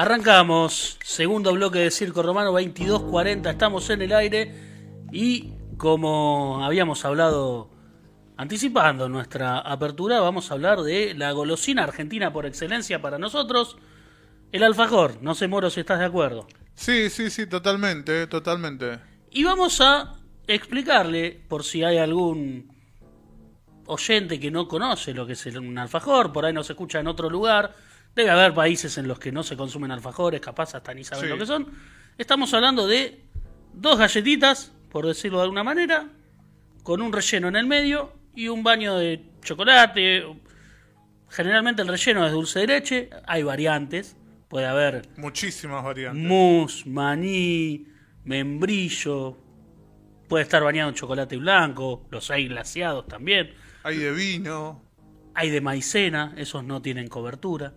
Arrancamos, segundo bloque de Circo Romano 2240, estamos en el aire y como habíamos hablado anticipando nuestra apertura, vamos a hablar de la golosina argentina por excelencia para nosotros, el alfajor. No sé, Moro, si estás de acuerdo. Sí, sí, sí, totalmente, totalmente. Y vamos a explicarle, por si hay algún oyente que no conoce lo que es un alfajor, por ahí nos escucha en otro lugar, debe haber países en los que no se consumen alfajores, capaz hasta ni saben Sí. lo que son. Estamos hablando de dos galletitas, por decirlo de alguna manera, con un relleno en el medio y un baño de chocolate. Generalmente el relleno es dulce de leche, hay variantes, puede haber Muchísimas variantes. mousse, maní, membrillo, puede estar bañado en chocolate blanco, los hay glaseados también. Hay de vino. Hay de maicena, esos no tienen cobertura.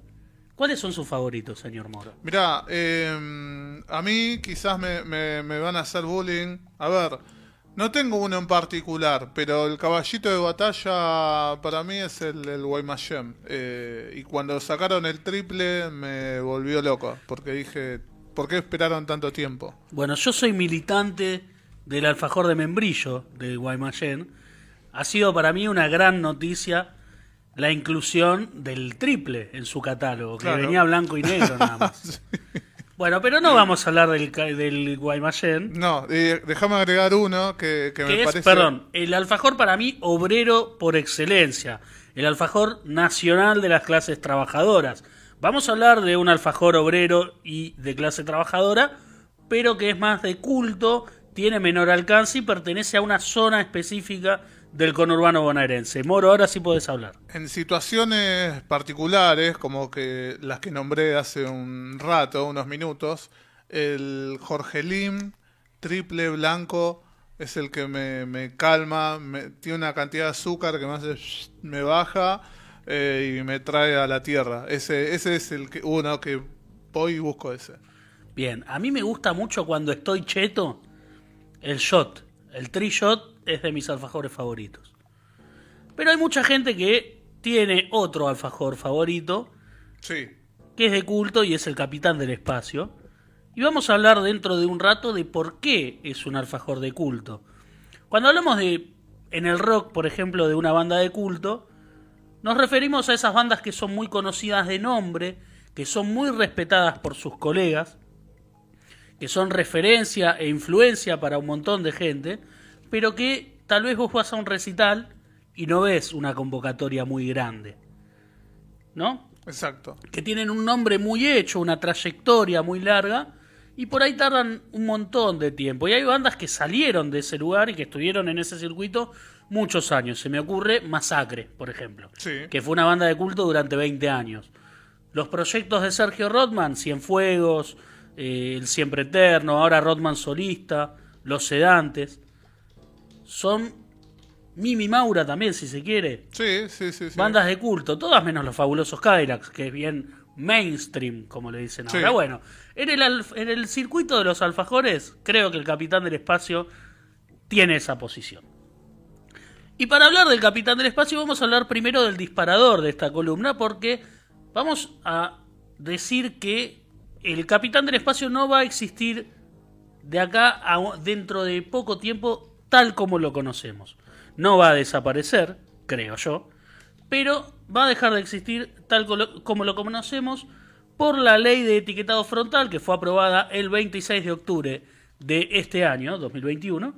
¿Cuáles son sus favoritos, señor Moro? Mirá, eh, a mí quizás me, me- me van a hacer bullying. A ver, no tengo uno en particular, pero el caballito de batalla para mí es el, el Guaymallén. Eh, y cuando sacaron el triple me volvió loco, porque dije, ¿por qué esperaron tanto tiempo? Bueno, yo soy militante del alfajor de membrillo de Guaymallén. Ha sido para mí una gran noticia la inclusión del triple en su catálogo, que Claro. venía blanco y negro nada más. Bueno, pero no vamos a hablar del, del Guaymallén. No, eh, déjame agregar uno que, que me que es, parece... perdón, el alfajor para mí obrero por excelencia, el alfajor nacional de las clases trabajadoras. Vamos a hablar de un alfajor obrero y de clase trabajadora, pero que es más de culto, tiene menor alcance y pertenece a una zona específica del conurbano bonaerense. Moro, ahora sí puedes hablar. En situaciones particulares, como que las que nombré hace un rato, unos minutos, el Jorgelín triple blanco es el que me, me calma, me- tiene una cantidad de azúcar que me hace shh, me baja eh, y me trae a la tierra. Ese, ese es el que, uno que voy y busco ese. Bien, a mí me gusta mucho cuando estoy cheto el shot. El shot es de mis alfajores favoritos. Pero hay mucha gente que tiene otro alfajor favorito, Sí, que es de culto y es el capitán del espacio. Y vamos a hablar dentro de un rato de por qué es un alfajor de culto. Cuando hablamos de, en el rock, por ejemplo, de una banda de culto, nos referimos a esas bandas que son muy conocidas de nombre, que son muy respetadas por sus colegas, que son referencia e influencia para un montón de gente, pero que tal vez vos vas a un recital y no ves una convocatoria muy grande. ¿No? exacto. que tienen un nombre muy hecho, una trayectoria muy larga, y por ahí tardan un montón de tiempo. Y hay bandas que salieron de ese lugar y que estuvieron en ese circuito muchos años. Se me ocurre Masacre, por ejemplo, Sí. que fue una banda de culto durante 20 años. Los proyectos de Sergio Rodman, Cienfuegos, eh, El Siempre Eterno, ahora Rodman solista, Los Sedantes, son Mimi Maura también, si se quiere, Sí, sí, sí. sí. Bandas de culto, todas menos los fabulosos Cadillacs, que es bien mainstream, como le dicen Sí. ahora. Bueno, en el, en el circuito de los alfajores, creo que el capitán del espacio tiene esa posición. Y para hablar del capitán del espacio, vamos a hablar primero del disparador de esta columna, porque vamos a decir que el capitán del espacio no va a existir de acá dentro de poco tiempo tal como lo conocemos. No va a desaparecer, creo yo, pero va a dejar de existir tal como lo conocemos por la ley de etiquetado frontal que fue aprobada el 26 de octubre de este año, 2021,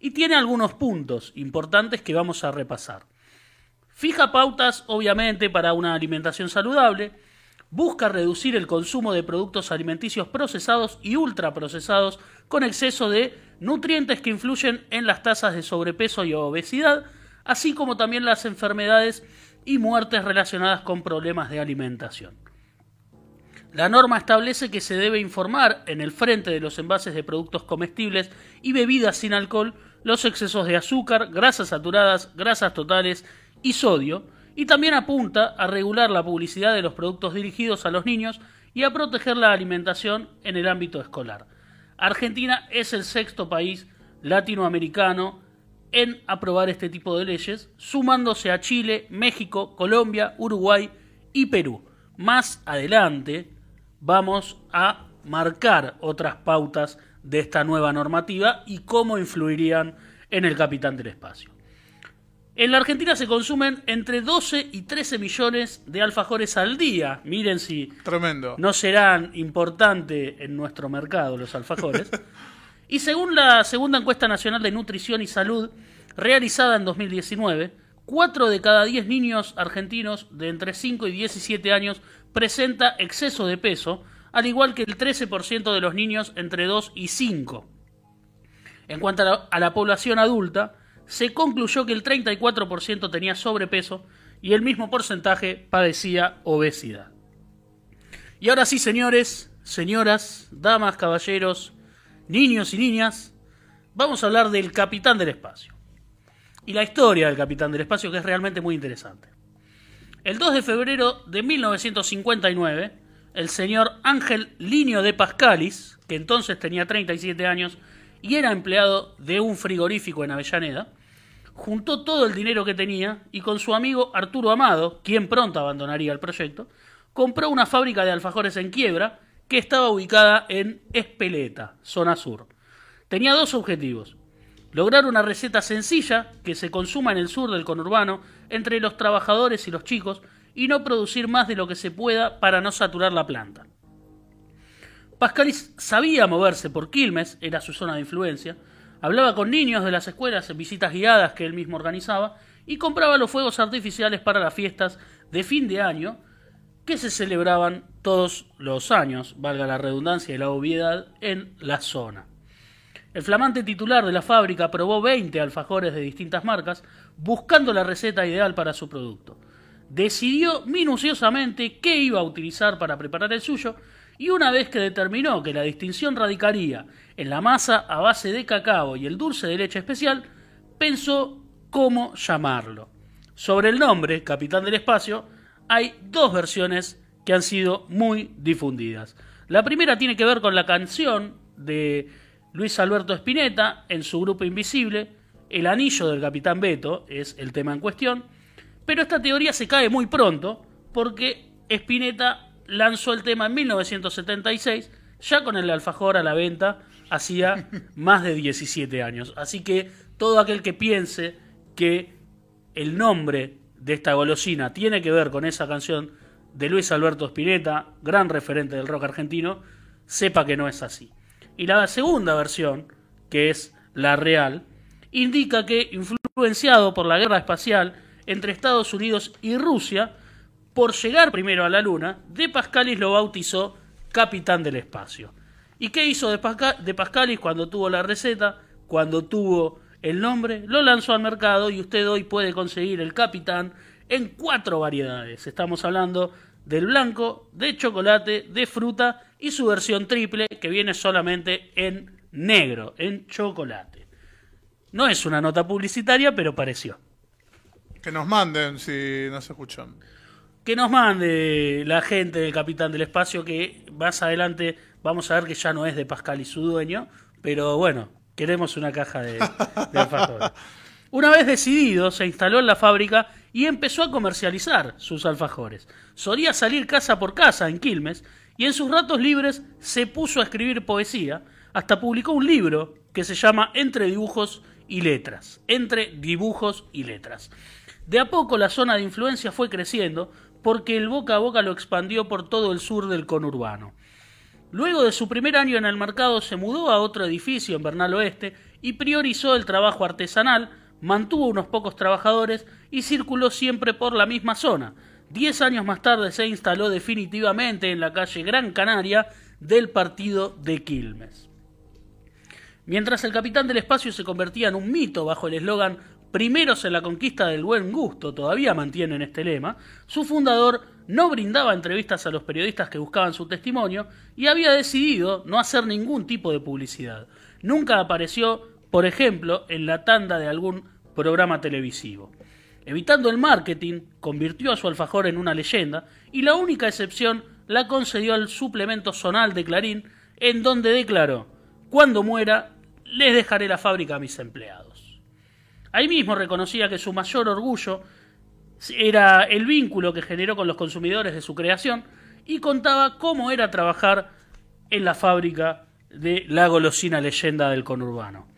y tiene algunos puntos importantes que vamos a repasar. Fija pautas, obviamente, para una alimentación saludable. Busca reducir el consumo de productos alimenticios procesados y ultraprocesados con exceso de nutrientes que influyen en las tasas de sobrepeso y obesidad, así como también las enfermedades y muertes relacionadas con problemas de alimentación. La norma establece que se debe informar en el frente de los envases de productos comestibles y bebidas sin alcohol los excesos de azúcar, grasas saturadas, grasas totales y sodio, y también apunta a regular la publicidad de los productos dirigidos a los niños y a proteger la alimentación en el ámbito escolar. Argentina es el sexto país latinoamericano en aprobar este tipo de leyes, sumándose a Chile, México, Colombia, Uruguay y Perú. Más adelante vamos a marcar otras pautas de esta nueva normativa y cómo influirían en el capitán del espacio. En la Argentina se consumen entre 12 y 13 millones de alfajores al día. Miren si Tremendo. no serán importantes en nuestro mercado los alfajores. y según la segunda encuesta nacional de nutrición y salud realizada en 2019, 4 de cada 10 niños argentinos de entre 5 y 17 años presenta exceso de peso, al igual que el 13% de los niños entre 2 y 5. En cuanto a la, a la población adulta, se concluyó que el 34% tenía sobrepeso y el mismo porcentaje padecía obesidad. Y ahora sí, señores, señoras, damas, caballeros, niños y niñas, vamos a hablar del capitán del espacio. Y la historia del capitán del espacio que es realmente muy interesante. El 2 de febrero de 1959, el señor Ángel Linio de Pascalis, que entonces tenía 37 años y era empleado de un frigorífico en Avellaneda, juntó todo el dinero que tenía y con su amigo Arturo Amado, quien pronto abandonaría el proyecto, compró una fábrica de alfajores en quiebra que estaba ubicada en Espeleta, zona sur. Tenía dos objetivos. Lograr una receta sencilla que se consuma en el sur del conurbano entre los trabajadores y los chicos y no producir más de lo que se pueda para no saturar la planta. Pascalis sabía moverse por Quilmes, era su zona de influencia, hablaba con niños de las escuelas en visitas guiadas que él mismo organizaba y compraba los fuegos artificiales para las fiestas de fin de año que se celebraban todos los años, valga la redundancia y la obviedad, en la zona. El flamante titular de la fábrica probó 20 alfajores de distintas marcas, buscando la receta ideal para su producto. Decidió minuciosamente qué iba a utilizar para preparar el suyo y una vez que determinó que la distinción radicaría en la masa a base de cacao y el dulce de leche especial, pensó cómo llamarlo. Sobre el nombre, Capitán del Espacio, hay dos versiones que han sido muy difundidas. La primera tiene que ver con la canción de Luis Alberto Spinetta en su grupo Invisible, El anillo del Capitán Beto es el tema en cuestión, pero esta teoría se cae muy pronto porque Spinetta lanzó el tema en 1976, ya con el alfajor a la venta hacía más de 17 años. Así que todo aquel que piense que el nombre de esta golosina tiene que ver con esa canción de Luis Alberto Spinetta, gran referente del rock argentino, sepa que no es así. Y la segunda versión, que es la real, indica que, influenciado por la guerra espacial entre Estados Unidos y Rusia, por llegar primero a la Luna, De Pascalis lo bautizó Capitán del Espacio. ¿Y qué hizo De, Pasca de Pascalis cuando tuvo la receta? Cuando tuvo el nombre, lo lanzó al mercado y usted hoy puede conseguir el Capitán en cuatro variedades. Estamos hablando del blanco, de chocolate, de fruta y su versión triple que viene solamente en negro, en chocolate. No es una nota publicitaria, pero pareció. Que nos manden si nos escuchan. Que nos mande la gente del Capitán del Espacio, que más adelante vamos a ver que ya no es de Pascal y su dueño, pero bueno, queremos una caja de, de alfajores. Una vez decidido, se instaló en la fábrica y empezó a comercializar sus alfajores. Solía salir casa por casa en Quilmes y en sus ratos libres se puso a escribir poesía, hasta publicó un libro que se llama Entre dibujos y letras. Entre dibujos y letras. De a poco la zona de influencia fue creciendo porque el boca a boca lo expandió por todo el sur del conurbano. Luego de su primer año en el mercado se mudó a otro edificio en Bernal Oeste y priorizó el trabajo artesanal, mantuvo unos pocos trabajadores y circuló siempre por la misma zona. Diez años más tarde se instaló definitivamente en la calle Gran Canaria del partido de Quilmes. Mientras el capitán del espacio se convertía en un mito bajo el eslogan primeros en la conquista del buen gusto, todavía mantienen este lema, su fundador no brindaba entrevistas a los periodistas que buscaban su testimonio y había decidido no hacer ningún tipo de publicidad. Nunca apareció, por ejemplo, en la tanda de algún programa televisivo. Evitando el marketing, convirtió a su alfajor en una leyenda y la única excepción la concedió al suplemento zonal de Clarín, en donde declaró, cuando muera, les dejaré la fábrica a mis empleados. Ahí mismo reconocía que su mayor orgullo era el vínculo que generó con los consumidores de su creación y contaba cómo era trabajar en la fábrica de la golosina leyenda del conurbano.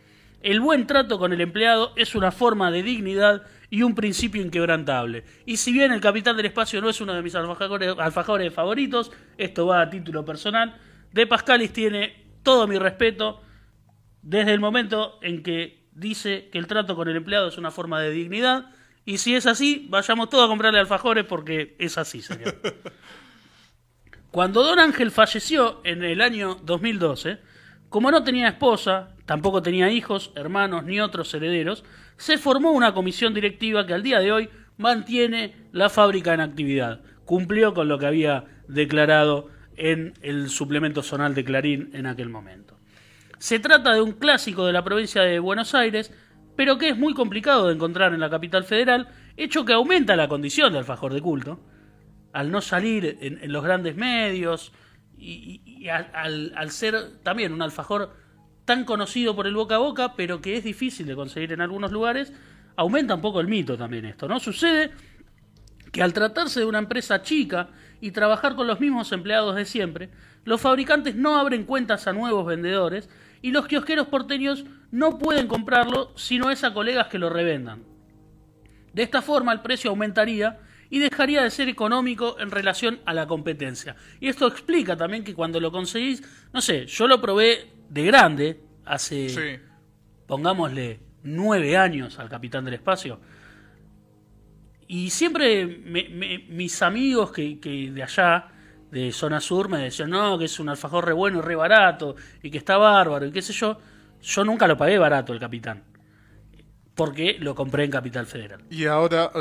El buen trato con el empleado es una forma de dignidad y un principio inquebrantable. Y si bien el Capitán del Espacio no es uno de mis alfajores, favoritos, esto va a título personal, De Pascalis tiene todo mi respeto desde el momento en que dice que el trato con el empleado es una forma de dignidad. Y si es así, vayamos todos a comprarle alfajores porque es así, señor. Cuando Don Ángel falleció en el año 2012, como no tenía esposa, tampoco tenía hijos, hermanos ni otros herederos, se formó una comisión directiva que al día de hoy mantiene la fábrica en actividad. Cumplió con lo que había declarado en el suplemento zonal de Clarín en aquel momento. Se trata de un clásico de la provincia de Buenos Aires, pero que es muy complicado de encontrar en la capital federal, hecho que aumenta la condición de alfajor de culto, al no salir en, los grandes medios y, al, al ser también un alfajor tan conocido por el boca a boca, pero que es difícil de conseguir en algunos lugares, aumenta un poco el mito también esto, ¿no? Sucede que al tratarse de una empresa chica y trabajar con los mismos empleados de siempre, los fabricantes no abren cuentas a nuevos vendedores y los kiosqueros porteños no pueden comprarlo si no es a colegas que lo revendan. De esta forma el precio aumentaría y dejaría de ser económico en relación a la competencia. Y esto explica también que cuando lo conseguís, no sé, yo lo probé de grande, hace, pongámosle, nueve años al Capitán del Espacio. Y siempre mis amigos que, que, de allá, de zona sur, me decían, no, que es un alfajor re bueno y re barato, y que está bárbaro, y qué sé yo. Yo nunca lo pagué barato el Capitán. Porque lo compré en Capital Federal. ¿Y ahora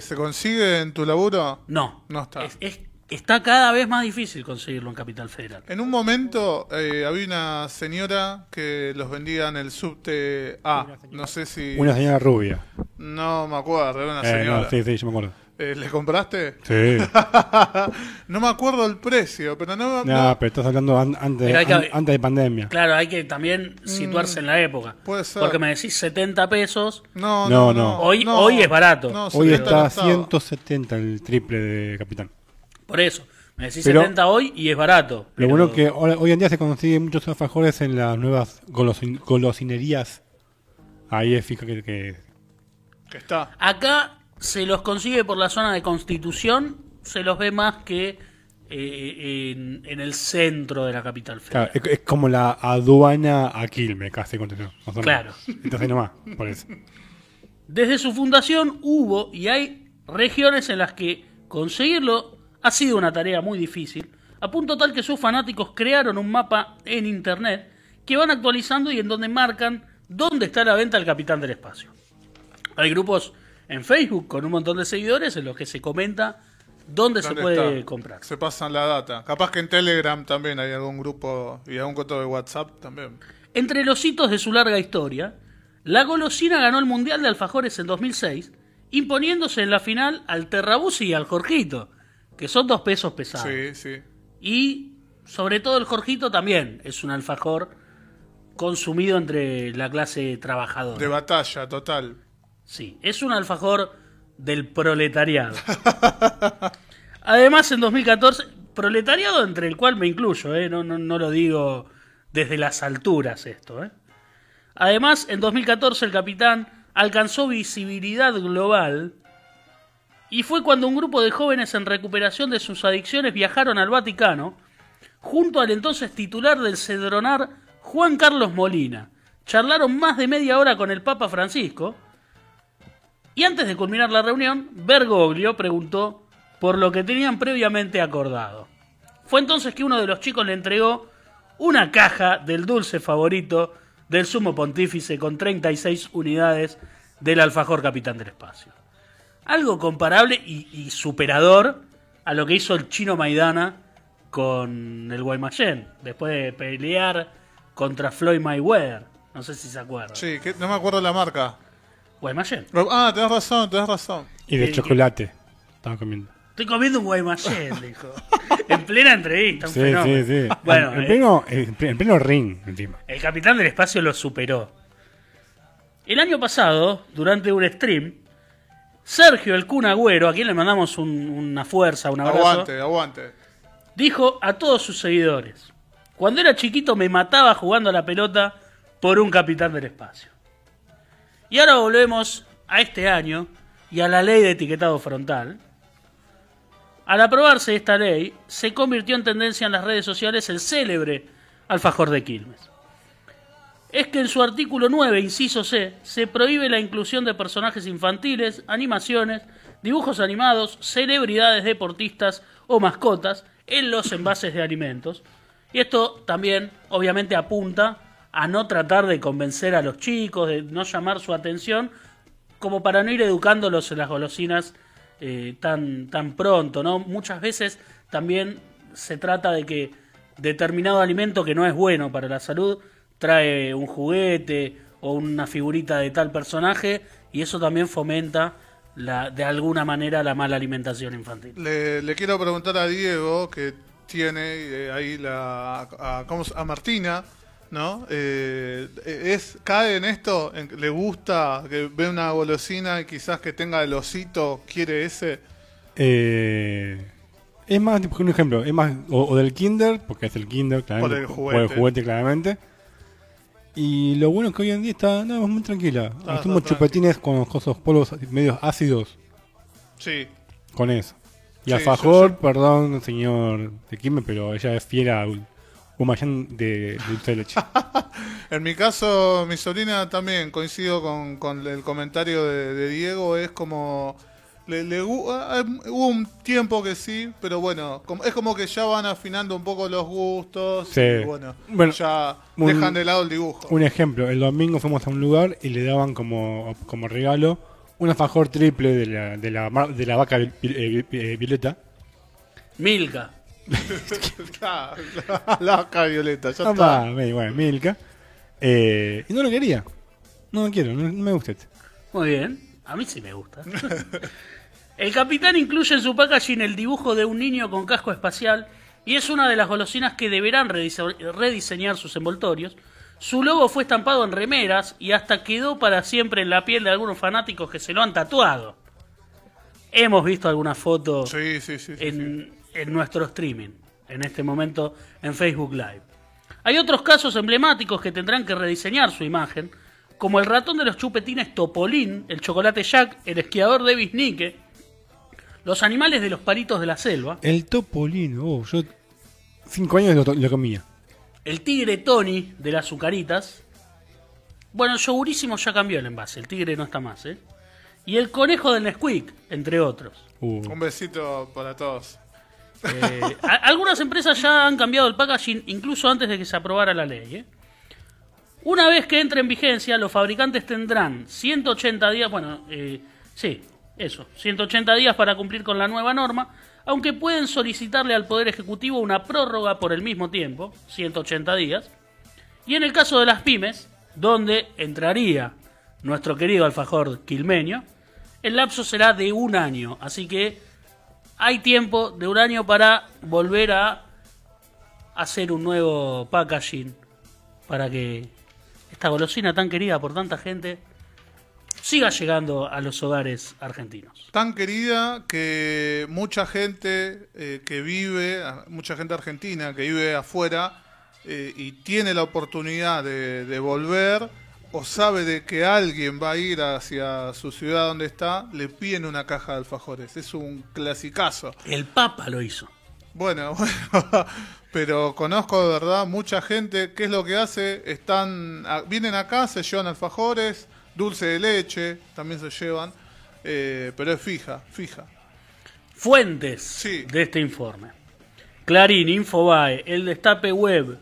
se consigue en tu laburo? No. No está. es está cada vez más difícil conseguirlo en Capital Federal. En un momento eh, había una señora que los vendía en el subte A. No sé si. Una señora rubia. No me acuerdo, era una eh, señora. No, sí, sí, yo me acuerdo. Eh, ¿Le compraste? Sí. no me acuerdo el precio, pero no. No, pero estás hablando antes, antes de pandemia. Claro, hay que también situarse en la época. Puede ser. Porque me decís 70 pesos. No, no, no. hoy, hoy es barato. hoy está 170 el triple de Capitán. Por eso. Me decís 70 hoy y es barato. Lo bueno que hoy en día se consiguen muchos alfajores en las nuevas golosinerías. Ahí es fija que, que, está. Acá se los consigue por la zona de Constitución, se los ve más que eh, en, el centro de la capital federal. Claro, es, como la aduana a Quilmes, casi Constitución. claro. Entonces nomás, por eso. Desde su fundación hubo y hay regiones en las que conseguirlo ha sido una tarea muy difícil, a punto tal que sus fanáticos crearon un mapa en internet que van actualizando y en donde marcan dónde está la venta del Capitán del Espacio. Hay grupos en Facebook con un montón de seguidores en los que se comenta dónde, se puede comprar. Se pasan la data. Capaz que en Telegram también hay algún grupo y algún coto de WhatsApp también. Entre los hitos de su larga historia, la golosina ganó el Mundial de Alfajores en 2006, imponiéndose en la final al Terrabusi y al Jorgito, que son dos pesos pesados. Sí, sí. Y sobre todo el Jorgito también es un alfajor consumido entre la clase trabajadora. De batalla, total. Sí, es un alfajor del proletariado. Además, en 2014, proletariado entre el cual me incluyo, ¿eh? no, no, no lo digo desde las alturas esto. ¿eh? Además, en 2014 el capitán alcanzó visibilidad global y fue cuando un grupo de jóvenes en recuperación de sus adicciones viajaron al Vaticano, junto al entonces titular del Cedronar, Juan Carlos Molina. Charlaron más de media hora con el Papa Francisco, y antes de culminar la reunión, Bergoglio preguntó por lo que tenían previamente acordado. Fue entonces que uno de los chicos le entregó una caja del dulce favorito del sumo pontífice con 36 unidades del alfajor capitán del espacio algo comparable y, superador a lo que hizo el chino Maidana con el Guaymallén, después de pelear contra Floyd Mayweather. No sé si se acuerdan. Sí, no me acuerdo la marca. Guaymallén. Ah, tenés razón, tenés razón. Y de chocolate. Estaba comiendo. Estoy comiendo un Guaymallén, dijo. en plena entrevista, un sí, Sí, sí. Bueno, en, eh, pleno, en pleno ring, encima. El capitán del espacio lo superó. El año pasado, durante un stream, Sergio el Kun Agüero, a quien le mandamos una fuerza, un abrazo. Aguante, aguante. dijo a todos sus seguidores, cuando era chiquito me mataba jugando a la pelota por un capitán del espacio. Y ahora volvemos a este año y a la ley de etiquetado frontal. Al aprobarse esta ley, se convirtió en tendencia en las redes sociales el célebre alfajor de Quilmes. Es que en su artículo 9, inciso C, se prohíbe la inclusión de personajes infantiles, animaciones, dibujos animados, celebridades deportistas o mascotas en los envases de alimentos. Y esto también, obviamente, apunta a no tratar de convencer a los chicos, de no llamar su atención, como para no ir educándolos en las golosinas eh, tan, tan pronto, ¿no? Muchas veces también se trata de que determinado alimento que no es bueno para la salud trae un juguete o una figurita de tal personaje y eso también fomenta la, de alguna manera la mala alimentación infantil. Le, le quiero preguntar a Diego, que tiene eh, ahí la, a, ¿cómo se- a Martina, ¿no? Eh, es, ¿Cae en esto? En- ¿Le gusta que ve una golosina y quizás que tenga el osito, quiere ese? Eh, es más, un ejemplo, es más o, o del Kinder, porque es el Kinder, claramente, el por juguete. el juguete, claramente. Y lo bueno es que hoy en día está, no, muy tranquila. está Hacemos chupetines con cosos polvos medios ácidos Sí. con eso. Y Sí, alfajor, yo- yo- perdón, señor de Quilmes, pero ella es fiel de dulce de leche. En mi caso, mi sobrina también coincido con, con el comentario de, de Diego, es como... Le, ah, ah, hubo un tiempo que sí, pero bueno, como- es como que ya van afinando un poco los gustos Sí. y bueno, Bueno, ya un- dejan de lado el dibujo. un ejemplo, el domingo fuimos a un lugar y le daban como, como regalo un alfajor triple de la, de la, mar- de la vaca eh, eh, violeta. Milka. La vaca violeta, ya Ah, está. va, me- bueno, Milka. Eh, y no lo quería. No lo quiero, no, no me gusta este. Muy bien, a mí sí me gusta. El capitán incluye en su packaging el dibujo de un niño con casco espacial y es una de las golosinas que deberán redise- rediseñar sus envoltorios. Su logo fue estampado en remeras y hasta quedó para siempre en la piel de algunos fanáticos que se lo han tatuado. Hemos visto alguna foto Sí, sí, sí. sí, sí. en, en nuestro streaming, en este momento en Facebook Live. Hay otros casos emblemáticos que tendrán que rediseñar su imagen, como el ratón de los chupetines Topolín, el chocolate Jack, el esquiador Davis Nike, los animales de los paritos de la selva, El topolino, oh, yo cinco años lo, lo comía. el tigre Tony de las azucaritas. Bueno, el yogurísimo ya cambió el envase, el tigre no está más, ¿eh? Y el conejo del Nesquik, entre otros. Uh, Un besito para todos. Eh, algunas empresas ya han cambiado el packaging incluso antes de que se aprobara la ley. ¿eh? Una vez que entre en vigencia, los fabricantes tendrán 180 días, bueno, eh, sí, eso, 180 días para cumplir con la nueva norma, aunque pueden solicitarle al Poder Ejecutivo una prórroga por el mismo tiempo, 180 días. Y en el caso de las pymes, donde entraría nuestro querido alfajor quilmeño, el lapso será de un año, así que hay tiempo de un año para volver a hacer un nuevo packaging para que esta golosina tan querida por tanta gente siga llegando a los hogares argentinos. Tan querida que mucha gente eh, que vive, mucha gente argentina que vive afuera eh, y tiene la oportunidad de volver o sabe de que alguien va a ir hacia su ciudad donde está, le piden una caja de alfajores. Es un clasicazo. El Papa lo hizo. Bueno, bueno, pero conozco de verdad mucha gente, ¿qué es lo que hace? Están, vienen acá, se llevan alfajores, dulce de leche, también se llevan, eh, pero es fija, fija. Fuentes Sí. de este informe. Clarín, Infobae, El Destape Web,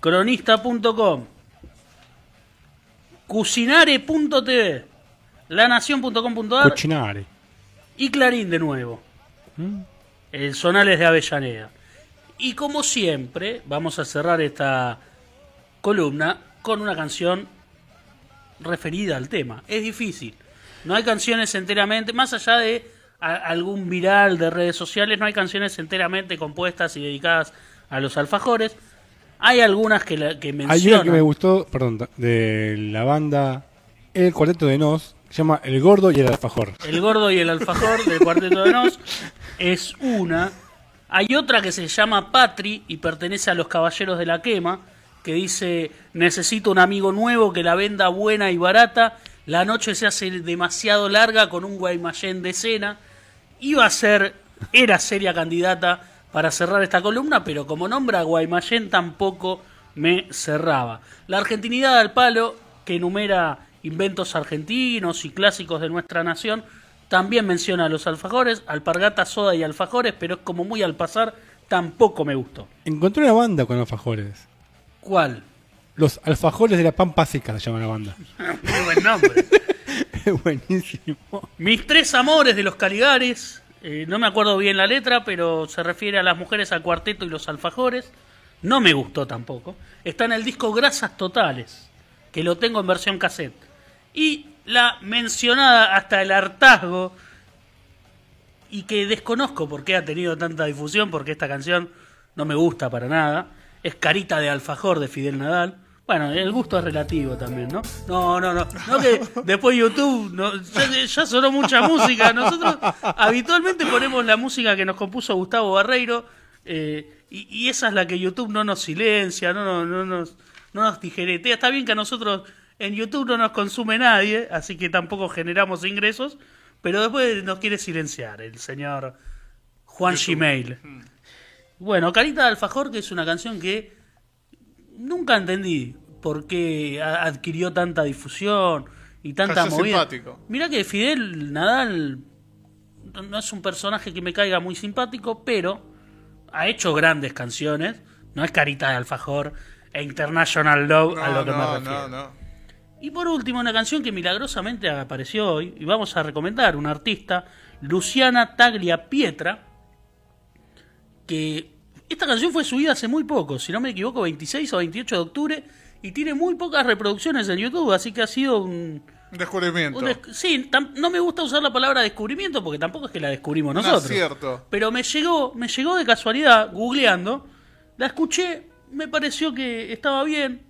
Cronista.com, Cucinare.tv, Lanación.com.ar cochinare. y Clarín de nuevo. El Sonales de Avellaneda. Y como siempre, vamos a cerrar esta columna con una canción referida al tema. Es difícil. No hay canciones enteramente, más allá de algún viral de redes sociales, no hay canciones enteramente compuestas y dedicadas a los alfajores. Hay algunas que, la- que Hay mencionan. una que me gustó, perdón, de la banda El Cuarteto de Nos, se llama El Gordo y el Alfajor. El gordo y el alfajor del cuarteto de Nos es una. Hay otra que se llama Patri y pertenece a los Caballeros de la Quema, que dice, necesito un amigo nuevo que la venda buena y barata, la noche se hace demasiado larga con un Guaymallén de cena. Iba a ser, era seria candidata para cerrar esta columna, pero como nombra Guaymallén tampoco me cerraba. La argentinidad al palo, que enumera inventos argentinos y clásicos de nuestra nación, también menciona a los alfajores, alpargata, soda y alfajores, pero es como muy al pasar, tampoco me gustó. Encontré una banda con alfajores. ¿Cuál? Los alfajores de la Pampa Seca se llama la banda. Muy buen nombre. Buenísimo. Mis tres amores de los Caligares, eh, no me acuerdo bien la letra, pero se refiere a las mujeres, al cuarteto y los alfajores. No me gustó tampoco. Está en el disco Grasas Totales, que lo tengo en versión cassette. Y la mencionada hasta el hartazgo, y que desconozco por qué ha tenido tanta difusión, porque esta canción no me gusta para nada, es Carita de Alfajor de Fidel Nadal. Bueno, el gusto es relativo también, ¿no? No, no, no. No que después YouTube no, ya, ya sonó mucha música. Nosotros habitualmente ponemos la música que nos compuso Gustavo Barreiro eh, y, y esa es la que YouTube no nos silencia, no, no, no nos, no nos tijeretea. Está bien que a nosotros en YouTube no nos consume nadie, así que tampoco generamos ingresos, pero después nos quiere silenciar el señor Juan Gmail. Bueno, Carita de Alfajor, que es una canción que nunca entendí por qué adquirió tanta difusión y tanta Cayó movida. simpático. Mirá que Fidel Nadal no- es un personaje que me caiga muy simpático, pero ha hecho grandes canciones. No es Carita de Alfajor e International Love a lo que me no, refiero. no, no. Y por último, una canción que milagrosamente apareció hoy, y vamos a recomendar, una artista, Luciana Taglia Pietra, que esta canción fue subida hace muy poco, si no me equivoco, 26 o 28 de octubre, y tiene muy pocas reproducciones en YouTube, así que ha sido un... Un descubrimiento. un des- sí, no me gusta usar la palabra descubrimiento, porque tampoco es que la descubrimos nosotros. acierto. Pero me llegó, me llegó de casualidad, googleando, la escuché, me pareció que estaba bien,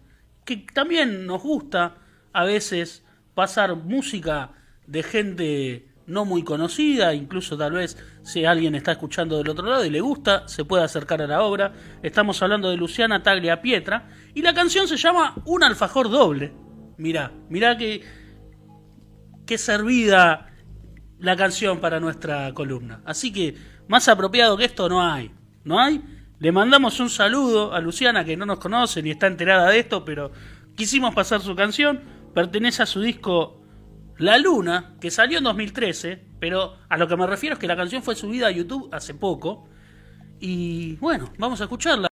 que también nos gusta a veces pasar música de gente no muy conocida, incluso tal vez si alguien está escuchando del otro lado y le gusta, se puede acercar a la obra. Estamos hablando de Luciana Taglia Pietra y la canción se llama Un alfajor doble. Mirá, mirá que, que servida la canción para nuestra columna. Así que más apropiado que esto no hay. ¿No hay? Le mandamos un saludo a Luciana que no nos conoce ni está enterada de esto, pero quisimos pasar su canción. Pertenece a su disco La Luna, que salió en 2013, pero a lo que me refiero es que la canción fue subida a YouTube hace poco. Y bueno, vamos a escucharla.